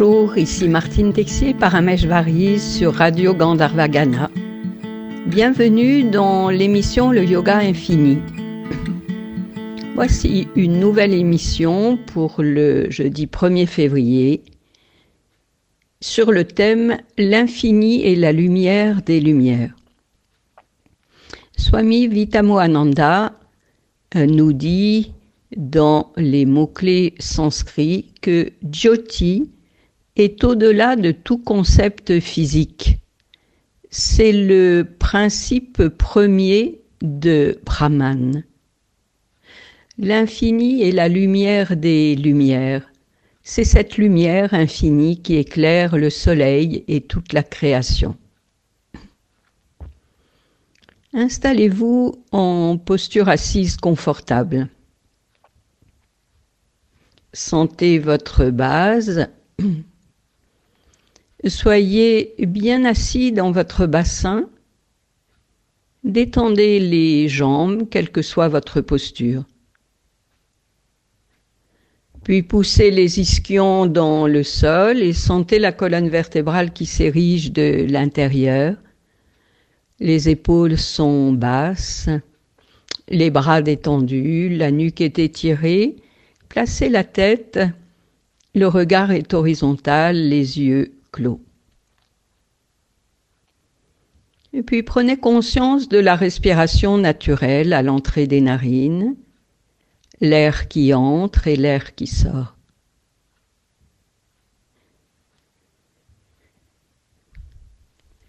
Bonjour, ici Martine Texier, Parameshvari sur Radio Gandharvagana. Bienvenue dans l'émission Le Yoga Infini. Voici une nouvelle émission pour le jeudi 1er février sur le thème L'infini et la lumière des lumières. Swami Vitamoananda euh, nous dit dans les mots-clés sanscrits que Jyoti est au-delà de tout concept physique. C'est le principe premier de Brahman. L'infini est la lumière des lumières. C'est cette lumière infinie qui éclaire le soleil et toute la création. Installez-vous en posture assise confortable. Sentez votre base. Soyez bien assis dans votre bassin. Détendez les jambes, quelle que soit votre posture. Puis poussez les ischions dans le sol et sentez la colonne vertébrale qui s'érige de l'intérieur. Les épaules sont basses, les bras détendus, la nuque est étirée Placez la tête, le regard est horizontal, les yeux Et puis prenez conscience de la respiration naturelle à l'entrée des narines, l'air qui entre et l'air qui sort.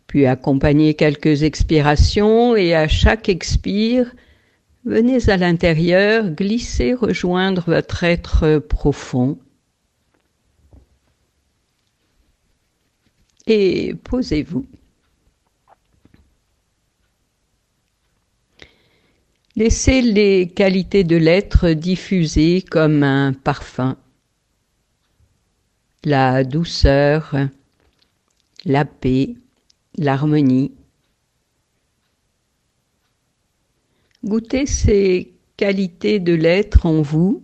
Puis accompagnez quelques expirations et à chaque expire, Venez à l'intérieur, glissez, rejoindre votre être profond. Et posez-vous. Laissez les qualités de l'être diffuser comme un parfum. La douceur, la paix, l'harmonie. Goûtez ces qualités de l'être en vous.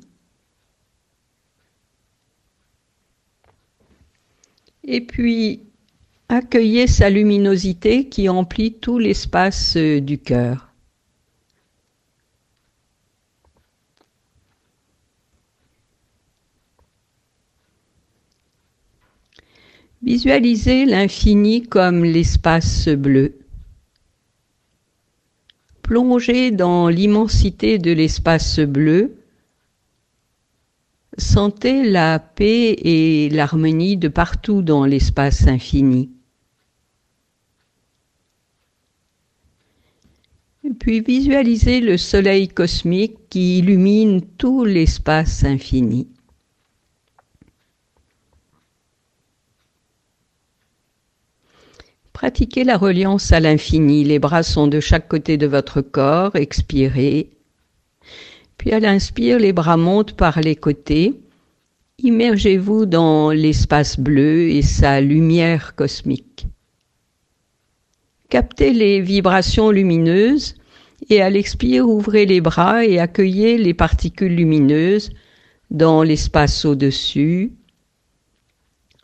Et puis, accueillez sa luminosité qui emplit tout l'espace euh, du cœur. Visualisez l'infini comme l'espace bleu. Plongez dans l'immensité de l'espace bleu, sentez la paix et l'harmonie de partout dans l'espace infini. Puis visualisez le soleil cosmique qui illumine tout l'espace infini. Pratiquez la reliance à l'infini. Les bras sont de chaque côté de votre corps. Expirez. Puis à l'inspire, les bras montent par les côtés. Immergez-vous dans l'espace bleu et sa lumière cosmique. Captez les vibrations lumineuses et à l'expire, ouvrez les bras et accueillez les particules lumineuses dans l'espace au-dessus,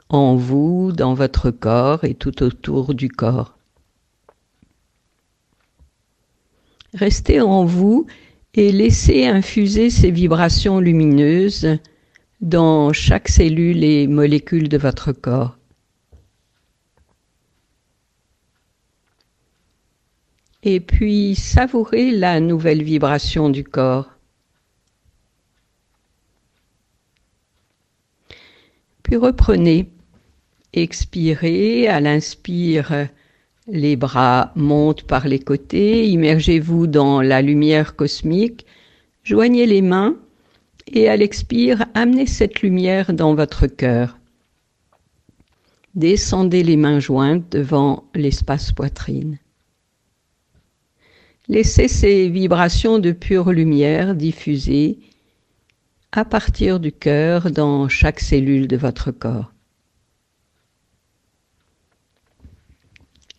en vous, dans votre corps et tout autour du corps. Restez en vous et laissez infuser ces vibrations lumineuses dans chaque cellule et molécule de votre corps. Et puis savourez la nouvelle vibration du corps. Puis reprenez Expirez, à l'inspire, les bras montent par les côtés, immergez-vous dans la lumière cosmique, joignez les mains et à l'expire, amenez cette lumière dans votre cœur. Descendez les mains jointes devant l'espace poitrine. Laissez ces vibrations de pure lumière diffuser à partir du cœur dans chaque cellule de votre corps.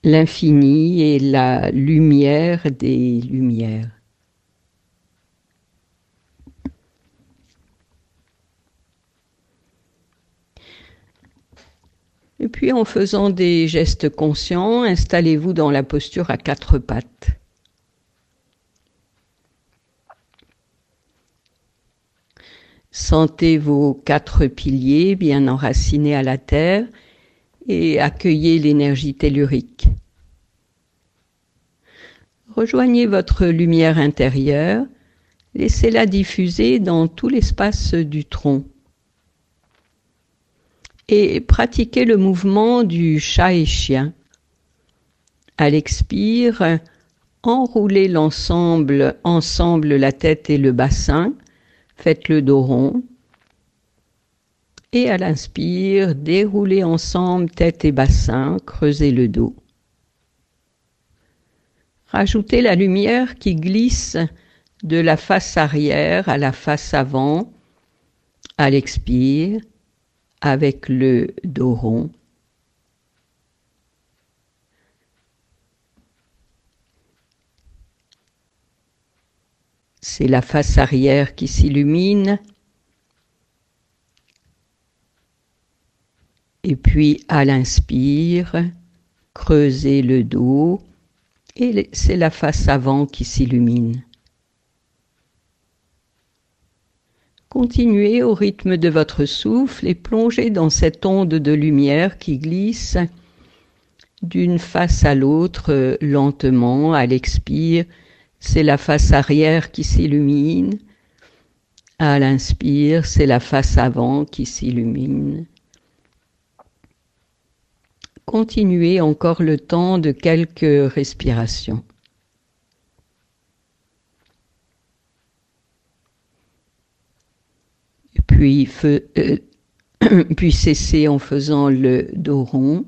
l'infini et la lumière des lumières. Et puis en faisant des gestes conscients, installez-vous dans la posture à quatre pattes. Sentez vos quatre piliers bien enracinés à la terre et accueillez l'énergie tellurique. Rejoignez votre lumière intérieure, laissez-la diffuser dans tout l'espace du tronc et pratiquez le mouvement du chat et chien. À l'expire, enroulez l'ensemble ensemble la tête et le bassin, faites le dos rond. Et à l'inspire, déroulez ensemble tête et bassin, creusez le dos. Rajoutez la lumière qui glisse de la face arrière à la face avant à l'expire avec le dos rond. C'est la face arrière qui s'illumine. Et puis à l'inspire, creusez le dos et c'est la face avant qui s'illumine. Continuez au rythme de votre souffle et plongez dans cette onde de lumière qui glisse d'une face à l'autre lentement à l'expire. C'est la face arrière qui s'illumine. À l'inspire, c'est la face avant qui s'illumine. Continuez encore le temps de quelques respirations. puis, euh, puis cessez en faisant le dos rond.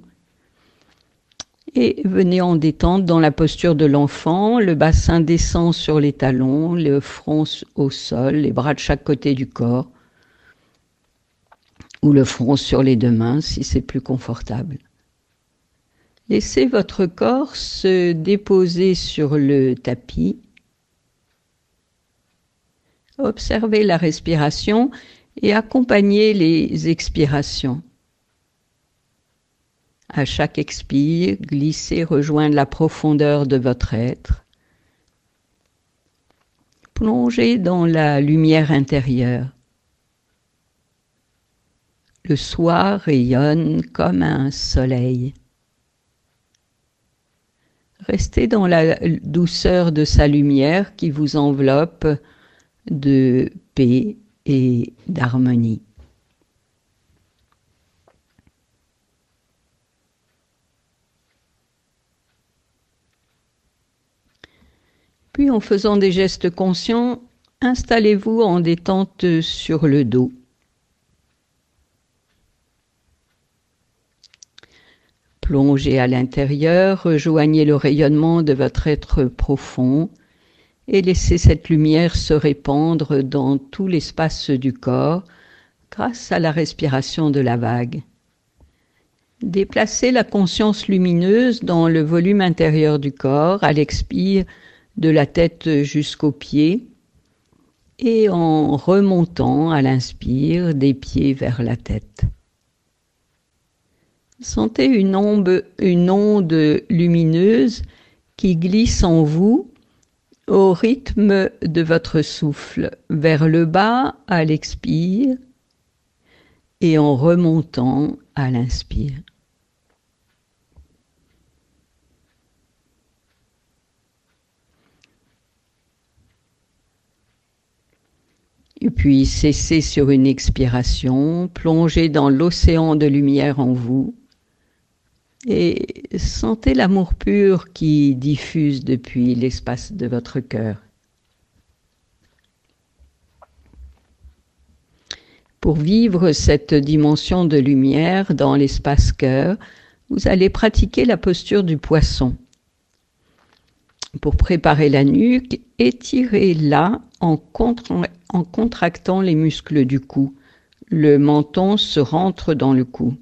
Et venez en détente dans la posture de l'enfant. Le bassin descend sur les talons, le front au sol, les bras de chaque côté du corps. Ou le front sur les deux mains si c'est plus confortable. Laissez votre corps se déposer sur le tapis. Observez la respiration et accompagnez les expirations. À chaque expire, glissez, rejoindre la profondeur de votre être. Plongez dans la lumière intérieure. Le soir rayonne comme un soleil. Restez dans la douceur de sa lumière qui vous enveloppe de paix et d'harmonie. Puis en faisant des gestes conscients, installez-vous en détente sur le dos. Plongez à l'intérieur, rejoignez le rayonnement de votre être profond et laissez cette lumière se répandre dans tout l'espace du corps grâce à la respiration de la vague. Déplacez la conscience lumineuse dans le volume intérieur du corps à l'expire de la tête jusqu'aux pieds et en remontant à l'inspire des pieds vers la tête. Sentez une onde, lumineuse qui glisse en vous au rythme de votre souffle, vers le bas à l'expire et en remontant à l'inspire. Puis cessez sur une expiration, plongez dans l'océan de lumière en vous et sentez l'amour pur qui diffuse depuis l'espace de votre cœur. Pour vivre cette dimension de lumière dans l'espace cœur, vous allez pratiquer la posture du poisson. Pour préparer la nuque, étirez-la en, contractant les muscles du cou. Le menton se rentre dans le cou.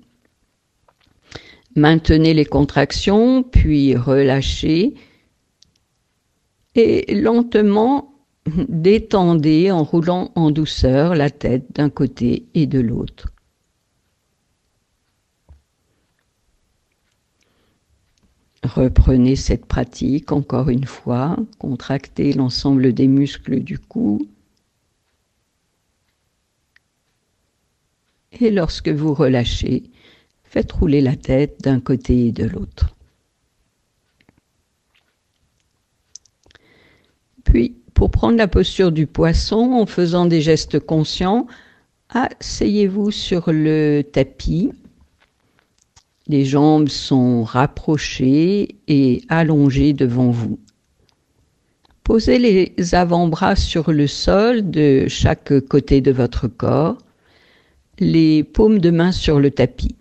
Maintenez les contractions, puis relâchez et lentement détendez en roulant en douceur la tête d'un côté et de l'autre. Reprenez cette pratique encore une fois, contractez l'ensemble des muscles du cou. Et lorsque vous relâchez, faites rouler la tête d'un côté et de l'autre. Puis, pour prendre la posture du poisson en faisant des gestes conscients, asseyez-vous sur le tapis les jambes sont rapprochées et allongées devant vous. Posez les avant-bras sur le sol de chaque côté de votre corps, les paumes de main sur le tapis.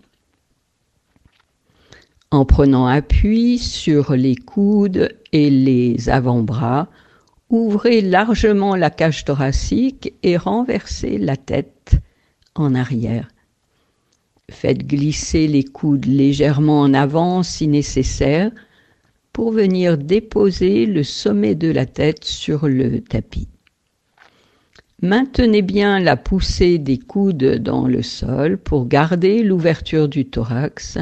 En prenant appui sur les coudes et les avant-bras, ouvrez largement la cage thoracique et renversez la tête en arrière. Faites glisser les coudes légèrement en avant si nécessaire pour venir déposer le sommet de la tête sur le tapis. Maintenez bien la poussée des coudes dans le sol pour garder l'ouverture du thorax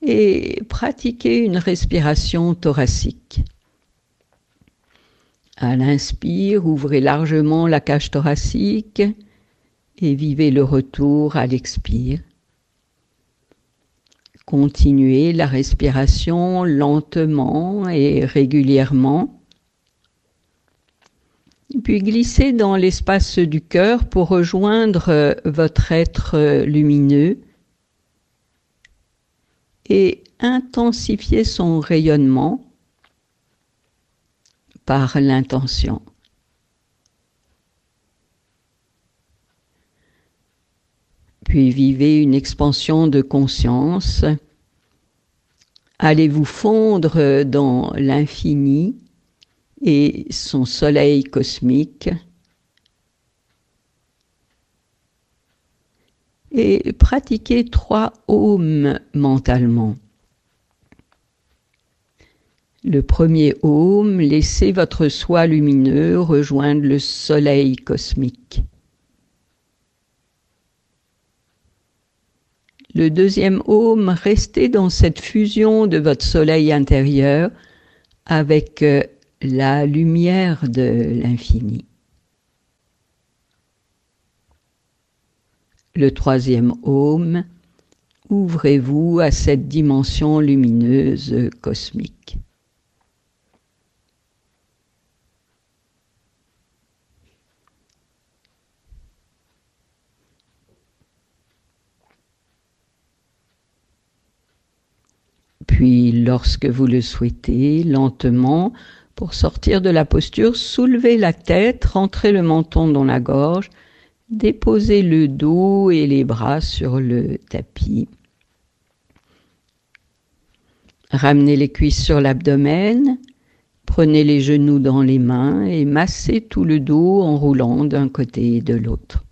et pratiquez une respiration thoracique. À l'inspire, ouvrez largement la cage thoracique et vivez le retour à l'expire. Continuez la respiration lentement et régulièrement. Puis glissez dans l'espace du cœur pour rejoindre votre être lumineux et intensifier son rayonnement par l'intention. Puis vivez une expansion de conscience. Allez-vous fondre dans l'infini et son soleil cosmique? Et pratiquez trois ohms mentalement. Le premier ohm, laissez votre soi lumineux rejoindre le soleil cosmique. Le deuxième home, restez dans cette fusion de votre soleil intérieur avec euh, la lumière de l'infini. Le troisième home, ouvrez-vous à cette dimension lumineuse cosmique. Puis, lorsque vous le souhaitez, lentement, pour sortir de la posture, soulevez la tête, rentrez le menton dans la gorge, déposez le dos et les bras sur le tapis. Ramenez les cuisses sur l'abdomen, prenez les genoux dans les mains et massez tout le dos en roulant d'un côté et de l'autre.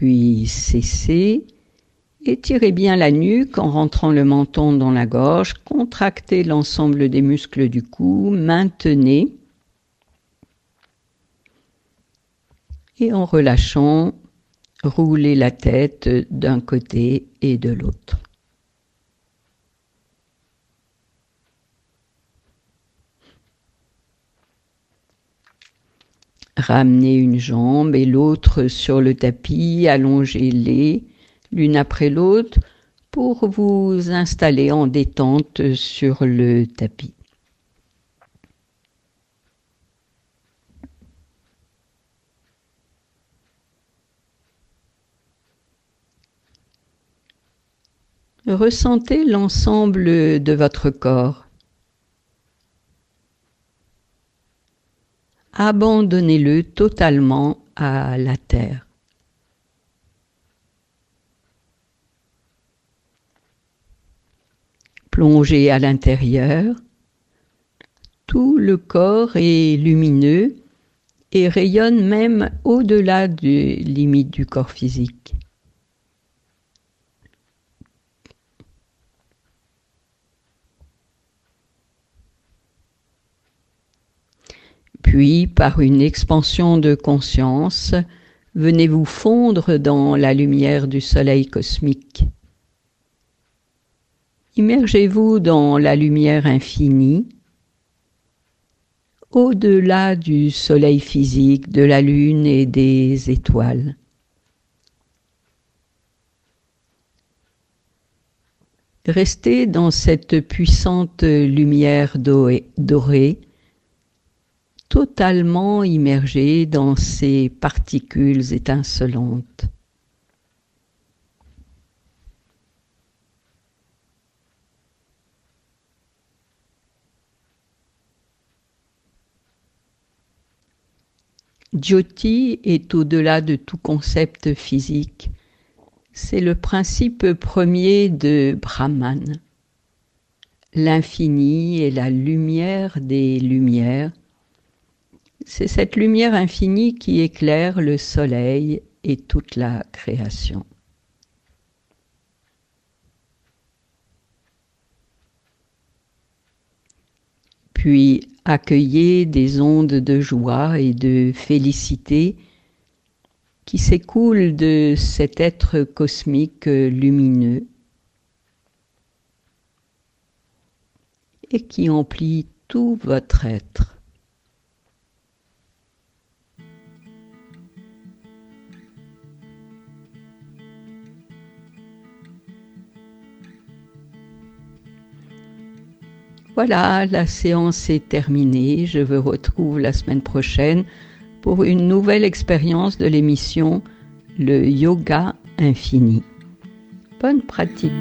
Puis cessez. Étirez bien la nuque en rentrant le menton dans la gorge, contractez l'ensemble des muscles du cou, maintenez. Et en relâchant, roulez la tête d'un côté et de l'autre. Ramenez une jambe et l'autre sur le tapis, allongez-les l'une après l'autre pour vous installer en détente sur le tapis. Ressentez l'ensemble de votre corps. Abandonnez-le totalement à la terre. Plongez à l'intérieur, tout le corps est lumineux et rayonne même au-delà des limites du corps physique. Puis, par une expansion de conscience, venez vous fondre dans la lumière du soleil cosmique. Immergez-vous dans la lumière infinie, au-delà du soleil physique, de la lune et des étoiles. Restez dans cette puissante lumière dorée, totalement immergé dans ces particules étincelantes. Jyoti est au-delà de tout concept physique. C'est le principe premier de Brahman. L'infini est la lumière des lumières. C'est cette lumière infinie qui éclaire le soleil et toute la création. Puis accueillez des ondes de joie et de félicité qui s'écoule de cet être cosmique lumineux et qui emplit tout votre être. Voilà, la séance est terminée. Je vous retrouve la semaine prochaine pour une nouvelle expérience de l'émission Le Yoga Infini. Bonne pratique